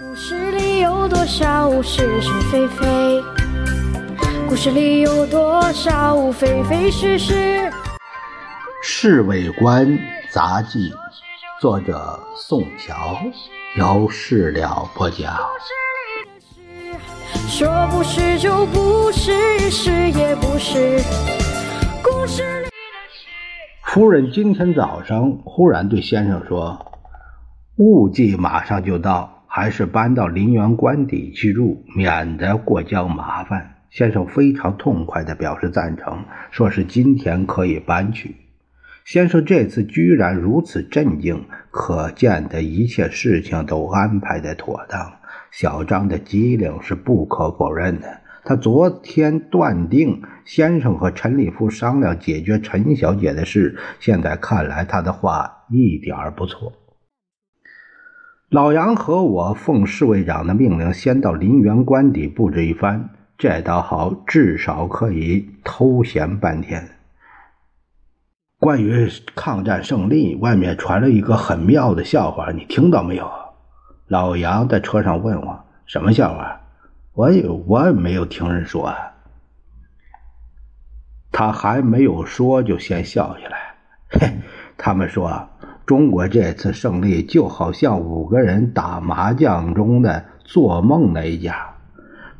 故事里有多少是是非非？故事里有多少非非是是？《侍卫官杂记》，作者宋乔，由事了播讲。说不是就不是，是也不是。故事里夫人今天早上忽然对先生说：“雾季马上就到，还是搬到林园官邸去住，免得过江麻烦。”先生非常痛快地表示赞成，说是今天可以搬去。先生这次居然如此镇静，可见的一切事情都安排得妥当。小张的机灵是不可否认的。他昨天断定先生和陈立夫商量解决陈小姐的事，现在看来他的话一点儿不错。老杨和我奉侍卫长的命令，先到林园官邸布置一番。这倒好，至少可以偷闲半天。关于抗战胜利，外面传了一个很妙的笑话，你听到没有？老杨在车上问我：“什么笑话？”我也我也没有听人说。啊他还没有说，就先笑起来。嘿，他们说中国这次胜利就好像五个人打麻将中的做梦那一家。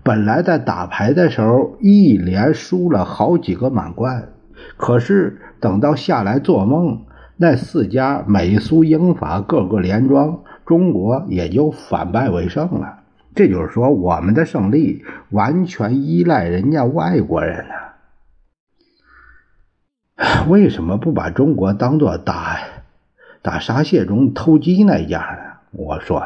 本来在打牌的时候一连输了好几个满贯，可是等到下来做梦，那四家美苏英法个个连庄，中国也就反败为胜了。这就是说，我们的胜利完全依赖人家外国人呢。为什么不把中国当做打打沙蟹中偷鸡那样呢？我说，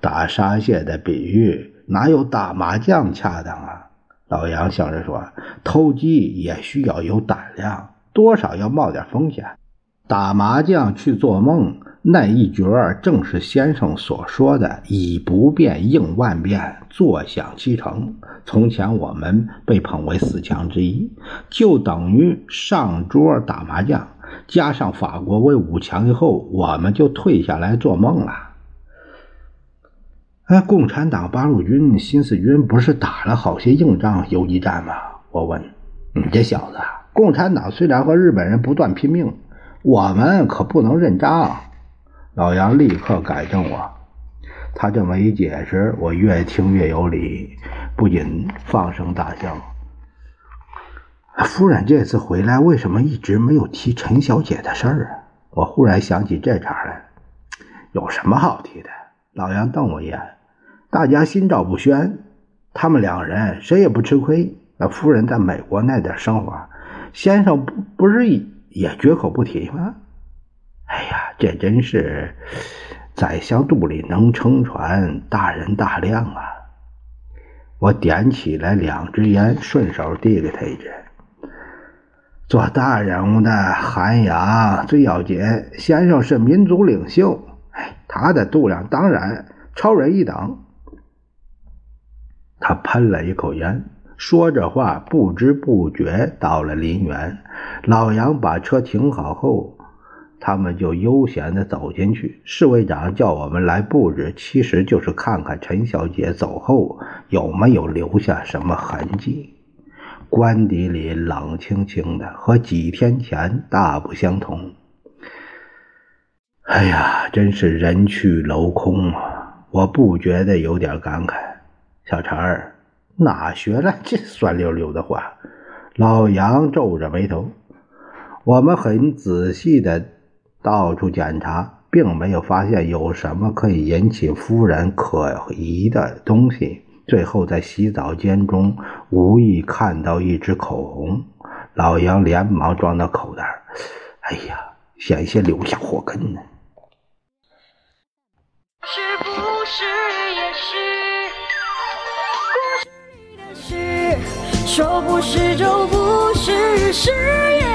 打沙蟹的比喻。哪有打麻将恰当啊？老杨笑着说：“偷鸡也需要有胆量，多少要冒点风险。打麻将去做梦那一角正是先生所说的‘以不变应万变，坐享其成’。从前我们被捧为四强之一，就等于上桌打麻将，加上法国为五强以后，我们就退下来做梦了。”哎，共产党八路军、新四军不是打了好些硬仗、游击战吗？我问你这小子，共产党虽然和日本人不断拼命，我们可不能认账。老杨立刻改正我，他这么一解释，我越听越有理，不禁放声大笑。夫人这次回来，为什么一直没有提陈小姐的事儿啊？我忽然想起这茬来，有什么好提的？老杨瞪我一眼，大家心照不宣，他们两人谁也不吃亏。那夫人在美国那点生活，先生不不是也绝口不提吗？哎呀，这真是宰相肚里能撑船，大人大量啊！我点起来两支烟，顺手递给他一支。做大人物的涵养最要紧，先生是民族领袖。他的度量当然超人一等。他喷了一口烟，说着话，不知不觉到了林园。老杨把车停好后，他们就悠闲地走进去。侍卫长叫我们来布置，其实就是看看陈小姐走后有没有留下什么痕迹。官邸里冷清清的，和几天前大不相同。哎呀，真是人去楼空啊！我不觉得有点感慨。小陈儿哪学来这酸溜溜的话？老杨皱着眉头。我们很仔细的到处检查，并没有发现有什么可以引起夫人可疑的东西。最后在洗澡间中无意看到一支口红，老杨连忙装到口袋。哎呀，险些留下祸根呢。是不是也是故事里的事？说不是就不是，是也。